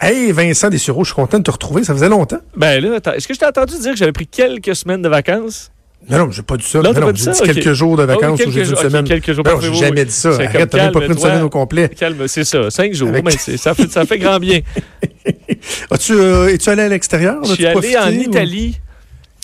Hey Vincent Dessureau, je suis content de te retrouver. Ça faisait longtemps. Ben là, attends, est-ce que je t'ai entendu dire que j'avais pris quelques semaines de vacances? Non, non, j'ai pas dit ça. Non, Non, j'ai dit quelques jours de Ah vacances ou quelques j'ai dit une semaine. quelques jours. Non, j'ai jamais dit ça. Arrête, t'as même pas pris une semaine au complet. Calme, c'est ça. Cinq jours, Avec- mais c'est- ça fait, ça fait grand bien. As-tu, euh, es-tu allé à l'extérieur? Je suis allé en Italie.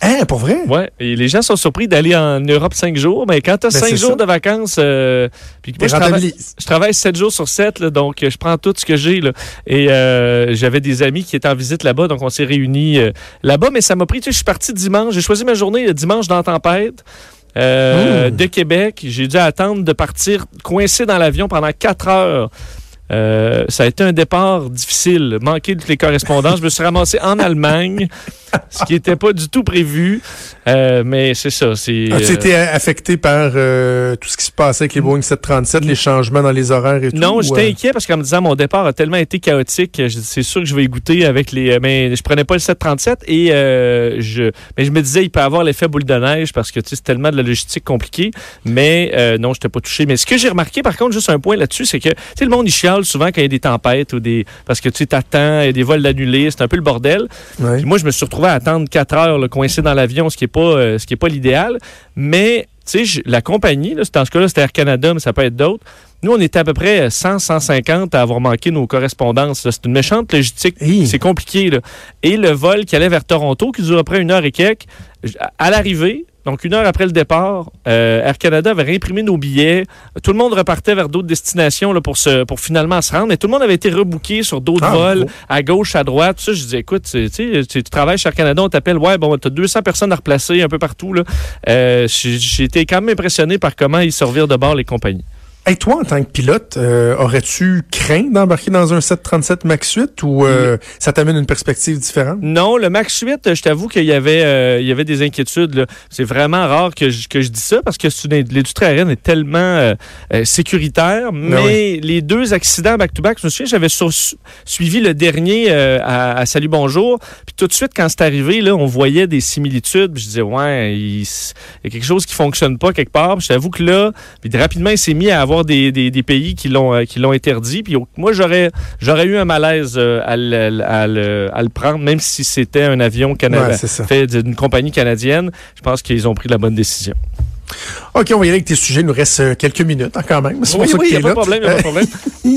Hein, pour vrai? Ouais, et les gens sont surpris d'aller en Europe cinq jours, mais quand tu as Ben, cinq jours ça. de vacances, euh, puis moi, je travaille, rentabilise. je travaille sept jours sur sept, là, donc euh, je prends tout ce que j'ai. Et euh, j'avais des amis qui étaient en visite là-bas, donc on s'est réunis euh, là-bas, mais ça m'a pris, tu sais, je suis parti dimanche, j'ai choisi ma journée le dimanche dans la tempête. Mmh. de Québec. J'ai dû attendre de partir coincé dans l'avion pendant quatre heures. Ça a été un départ difficile, manqué de toutes les correspondances. Je me suis ramassé en Allemagne, ce qui n'était pas du tout prévu. Euh, mais c'est ça. C'est, As-tu euh, été affecté par euh, tout ce qui se passait avec les Boeing 737, les changements dans les horaires et tout? Non, j'étais inquiet parce qu'en me disant mon départ a tellement été chaotique, c'est sûr que je vais y goûter avec les. Mais je prenais pas le 737 et euh, je. Mais je me disais il peut avoir l'effet boule de neige parce que tu c'est tellement de la logistique compliquée. Mais non, je n'étais pas touché. Mais ce que j'ai remarqué par contre, juste un point là-dessus, c'est que tu sais, le monde il chiale souvent quand il y a des tempêtes ou des. Parce que tu t'attends, il y a des vols annulés, c'est un peu le bordel. ouais. Puis moi, je me suis retrouvé à attendre 4 heures coincé dans l'avion, ce qui n'est pas, euh, ce qui est pas l'idéal. Mais, je- la compagnie, là, dans ce cas-là, c'était Air Canada, mais ça peut être d'autres. Nous, on était à peu près 100, 150 à avoir manqué nos correspondances. C'est une méchante logistique. C'est compliqué. Là. Et le vol qui allait vers Toronto, qui dure à peu près une heure et quelques, à l'arrivée, donc une heure après le départ, euh, Air Canada avait réimprimé nos billets. Tout le monde repartait vers d'autres destinations là, pour, se, pour finalement se rendre. Mais tout le monde avait été rebooké sur d'autres Ah, vols à gauche, à droite. Tout ça, je disais, écoute, tu tu tu travailles chez Air Canada, on t'appelle, ouais, bon, t'as 200 personnes à replacer un peu partout. là. Euh, j'ai j'ai été quand même impressionné par comment ils servirent de bord les compagnies. Hey, toi, en tant que pilote, euh, aurais-tu craint d'embarquer dans un 737 MAX 8 ou euh, ça t'amène une perspective différente? Non, le Max 8, je t'avoue qu'il y avait, euh, il y avait des inquiétudes. C'est vraiment rare que je, que je dis ça parce que l'industrie aérienne est tellement euh, euh, sécuritaire. Mais les deux accidents back-to-back, je me souviens, j'avais suivi le dernier euh, à, à Salut Bonjour. Puis tout de suite, quand c'est arrivé, là, on voyait des similitudes. Puis je disais, ouais, il, y a quelque chose qui fonctionne pas quelque part. Puis je t'avoue que là, puis rapidement, il s'est mis à avoir des, des- des pays qui l'ont euh, qui l'ont interdit. Puis moi, j'aurais j'aurais eu un malaise euh, à, le, à le- à le prendre, même si c'était un avion canadien Ouais, fait d'une compagnie canadienne. Je pense qu'ils ont pris la bonne décision. OK, on va y aller avec tes sujets. Il nous reste euh, quelques minutes hein, quand même. C'est pour Oui, oui, il n'y a pas de problème, il a pas de problème.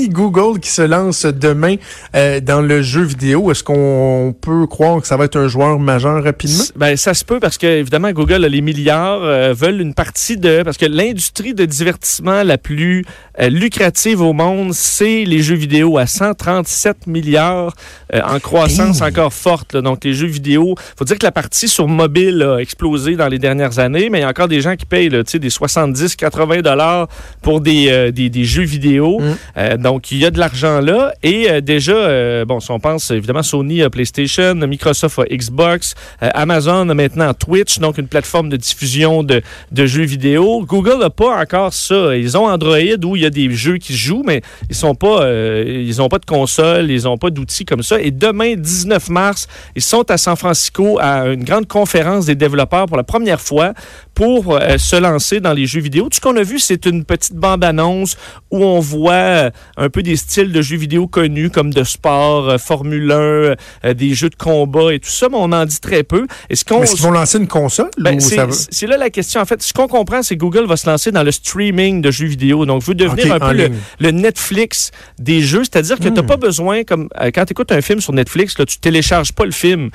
Google qui se lance demain euh, dans le jeu vidéo. Est-ce qu'on peut croire que ça va être un joueur majeur rapidement? Ben, ça se peut parce que, évidemment, Google, les milliards, euh, veulent une partie de. Parce que l'industrie de divertissement la plus euh, lucrative au monde, c'est les jeux vidéo à 137 milliards euh, en croissance Hey. encore forte. là. Donc, les jeux vidéo, faut dire que la partie sur mobile a explosé dans les dernières années, mais il y a encore des gens qui payent là, des 70, 80 dollars pour des, euh, des, des jeux vidéo. Mm. Euh, donc, il y a de l'argent là. Et euh, déjà, bon, si on pense évidemment Sony a PlayStation, Microsoft a Xbox, Amazon a maintenant Twitch, donc une plateforme de diffusion de, de jeux vidéo. Google n'a pas encore ça. Ils ont Android où il y a des jeux qui se jouent, mais ils sont pas, ils ont pas de console, ils ont pas d'outils comme ça. Et demain, 19 mars, ils sont à San Francisco à une grande conférence des développeurs pour la première fois pour euh, se lancer dans les jeux vidéo. Tout ce qu'on a vu, c'est une petite bande-annonce où on voit euh, un peu des styles de jeux vidéo connus comme de sport, euh, Formule 1, euh, des jeux de combat et tout ça, mais on en dit très peu. Et ce qu'on Est-ce qu'ils vont lancer une console? ben, ou c'est ça va- c'est là la question. En fait, ce qu'on comprend, c'est que Google va se lancer dans le streaming de jeux vidéo. Donc, veut devenir un peu le, Netflix des jeux. C'est-à-dire que tu n'as Hmm. pas besoin, comme quand tu écoutes un film sur Netflix, là, tu télécharges pas le film.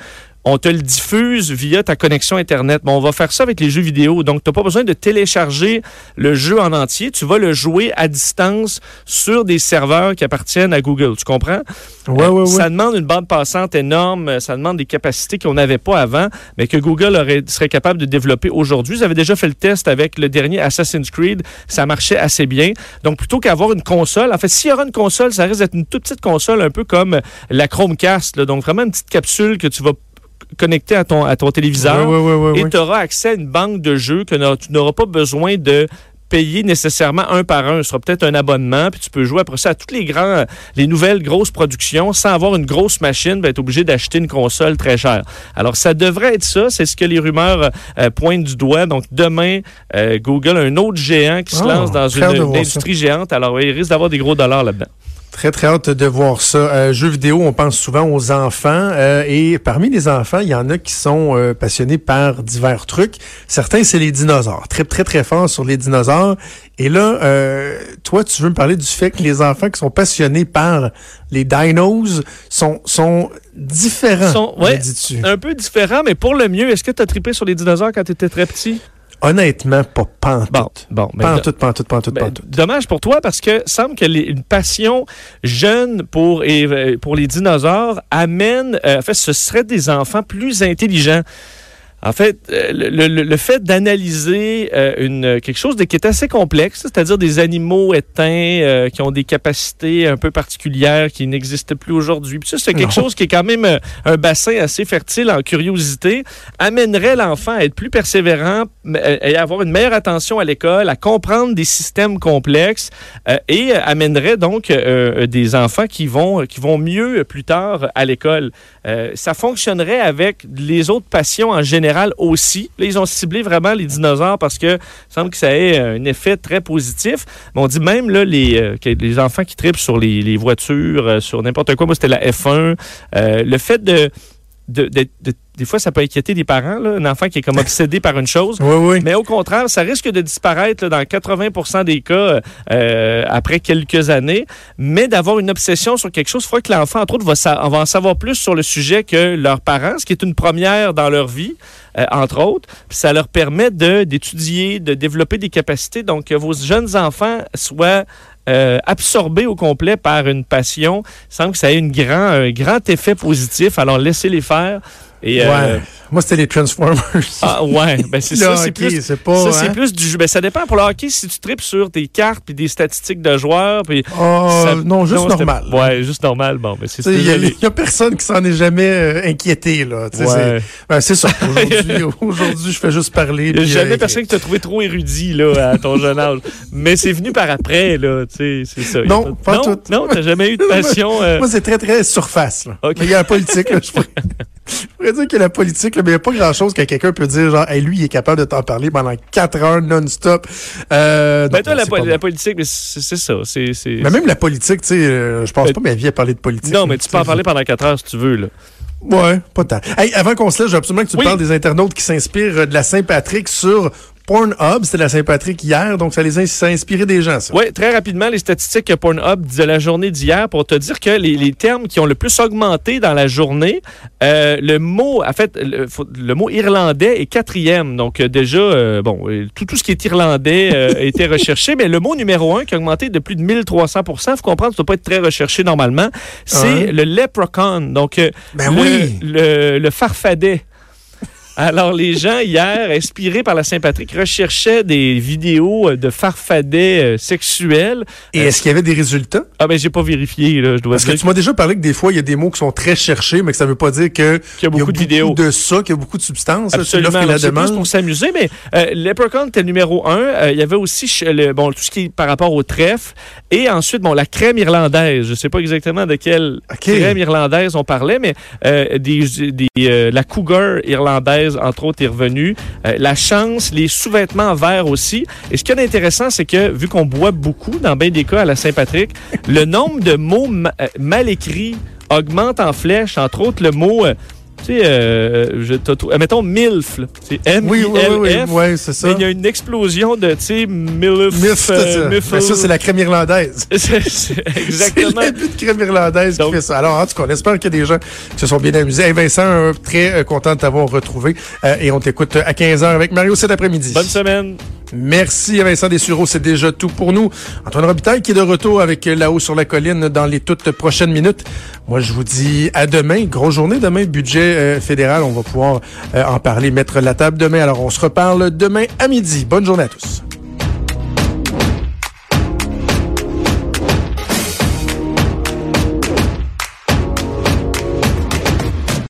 On te le diffuse via ta connexion Internet. Bon, on va faire ça avec les jeux vidéo. Donc, tu n'as pas besoin de télécharger le jeu en entier. Tu vas le jouer à distance sur des serveurs qui appartiennent à Google. Tu comprends? Ouais, ouais, ouais. Ça demande une bande passante énorme. Ça demande des capacités qu'on n'avait pas avant, mais que Google aurait, serait capable de développer aujourd'hui. Vous avez déjà fait le test avec le dernier Assassin's Creed. Ça marchait assez bien. Donc, plutôt qu'avoir une console, en fait, s'il y aura une console, ça risque d'être une toute petite console, un peu comme la Chromecast. là. Donc, vraiment une petite capsule que tu vas connecter à ton, à ton téléviseur et tu auras accès à une banque de jeux que tu n'auras pas besoin de payer nécessairement un par un. Ce sera peut-être un abonnement, puis tu peux jouer après ça à toutes les grands, les nouvelles grosses productions sans avoir une grosse machine, être obligé d'acheter une console très chère. Alors ça devrait être ça, c'est ce que les rumeurs euh, pointent du doigt. Donc demain, euh, Google, un autre géant qui se Ah, lance dans une, industrie géante. Alors oui, il risque d'avoir des gros dollars là-dedans. Très, très hâte de voir ça. Euh, jeux vidéo, on pense souvent aux enfants. euh, et parmi les enfants, il y en a qui sont euh, passionnés par divers trucs. Certains, c'est les dinosaures. Très, très, très fort sur les dinosaures. Et là, euh, toi, tu veux me parler du fait que les enfants qui sont passionnés par les dinos sont, sont différents, Sont- ouais. dis-tu? Un peu différent, mais pour le mieux, est-ce que tu as trippé sur les dinosaures quand tu étais très petit? Honnêtement, pas pantoute. Bon, bon. mais Pantoute, pantoute, pantoute, Ben, pantoute. dommage pour toi parce que semble que les- une passion jeune pour, et, pour les dinosaures amène, euh, en fait, ce seraient des enfants plus intelligents. En fait, euh, le, le- le fait d'analyser euh, une quelque chose de, qui est assez complexe, c'est-à-dire des animaux éteints euh, qui ont des capacités un peu particulières qui n'existent plus aujourd'hui. Puis ça, c'est quelque Non. chose qui est quand même un bassin assez fertile en curiosité, amènerait l'enfant à être plus persévérant et à avoir une meilleure attention à l'école, à comprendre des systèmes complexes euh, et amènerait donc des enfants qui vont qui vont mieux plus tard à l'école. Ça fonctionnerait avec les autres passions en général aussi. Là, ils ont ciblé vraiment les dinosaures parce que semble que ça ait un effet très positif. On dit même là, les, euh, les enfants qui tripent sur les, voitures, euh, sur n'importe quoi, moi c'était la F1, euh, le fait de- Des fois, ça peut inquiéter des parents, là, un enfant qui est comme obsédé par une chose. Oui, oui. Mais au contraire, ça risque de disparaître là, dans 80 des cas euh, après quelques années, mais d'avoir une obsession sur quelque chose, il faut que l'enfant, entre autres, va, sa- va en savoir plus sur le sujet que leurs parents, ce qui est une première dans leur vie, euh, entre autres. Puis ça leur permet de- d'étudier, de, développer des capacités. Donc, que vos jeunes enfants soient euh, absorbés au complet par une passion. Il semble que ça ait une grand, un grand effet positif. Alors, laissez-les faire. Et, euh, Ouais. Moi, c'était les Transformers. ah ouais, ben c'est ça, c'est plus pas. ça, hein? plus du jeu. Ben, ça dépend pour le hockey si tu tripes sur tes cartes puis des statistiques de joueurs. Puis Oh, ça- non, juste normal. Ouais, juste normal. Bon, mais c'est Il n'y a, personne qui s'en est jamais euh, inquiété. là. Ouais. C'est ben, c'est ça. Aujourd'hui, aujourd'hui, je fais juste parler. Il n'y a jamais euh, personne qui t'a trouvé trop érudit là, à ton jeune âge. Mais c'est venu par après, là. Tu sais, c'est ça. Non, pas non, tout. Non, t'as jamais eu de passion. Moi, c'est très, très surface. Là. Ok. Mais il y a la politique. Là, je, pourrais dire que la politique, là, mais il n'y a pas grand-chose que quelqu'un peut dire, genre, hey, lui, il est capable de t'en parler pendant quatre heures non-stop. Euh, ben non, toi, la, po- politique, c'est ça. Mais même la politique, tu sais, euh, je passe Ben, pas ma vie à parler de politique. non, mais tu peux en parler pendant quatre heures si tu veux. Là. Ouais, pas tant. Hey, avant qu'on se laisse, je veux absolument que tu Oui. parles des internautes qui s'inspirent euh, de la Saint-Patrick sur Pornhub. C'était la Saint-Patrick hier, donc ça les a, ça a inspiré des gens, ça. Oui, très rapidement, les statistiques Pornhub de la journée d'hier pour te dire que les, les termes qui ont le plus augmenté dans la journée, euh, le mot, en fait, le, mot irlandais est quatrième. Donc euh, déjà, euh, bon, tout, tout ce qui est irlandais euh, a été recherché, mais le mot numéro un qui a augmenté de plus de 1300 Il faut comprendre, ça ne doit pas être très recherché normalement, c'est le leprechaun. Donc, Ben le, oui. le, le farfadet. Alors, les gens, hier, inspirés par la Saint-Patrick, recherchaient des vidéos euh, de farfadets euh, sexuels. Et est-ce qu'il y avait des résultats? Ah, ben, j'ai pas vérifié, là, je dois Parce que tu m'as déjà parlé que des fois, il y a des mots qui sont très cherchés, mais que ça veut pas dire que qu'il y a beaucoup de vidéos. de ça, qu'il y a beaucoup de substances. là, Absolument. la C'est plus pour s'amuser, mais euh, Leprechaun était le numéro un. Euh, il y avait aussi le, bon, tout ce qui est par rapport au trèfle. Et ensuite, bon, la crème irlandaise. Je sais pas exactement de quelle crème irlandaise on parlait, mais des, des, la cougar irlandaise, entre autres, est revenue. Euh, la chance, les sous-vêtements verts aussi. Et ce qui est intéressant, c'est que vu qu'on boit beaucoup, dans bien des cas à la Saint-Patrick, le nombre de mots euh, mal écrits augmente en flèche, entre autres le mot... euh, sais, euh, je euh, mettons MILF, c'est M Oui, oui, oui, F. oui, ouais, c'est ça. Mais il y a une explosion de, tu sais, MILF. C'est euh. Mais ça, c'est la crème irlandaise. C'est- Exactement. C'est l'abus de crème irlandaise Donc- qui fait ça. Alors, en tout cas, on espère qu'il y a des gens qui se sont bien amusés. Hey, Vincent, euh, très euh, content de t'avoir retrouvé. Euh, et on t'écoute à 15h avec Mario cet après-midi. Bonne semaine. Merci Vincent Dessureau, c'est déjà tout pour nous. Antoine Robitaille qui est de retour avec là-haut sur la colline dans les toutes prochaines minutes. Moi, je vous dis à demain. Grosse journée demain, budget euh, fédéral. On va pouvoir euh, en parler, mettre la table demain. Alors, on se reparle demain à midi. Bonne journée à tous.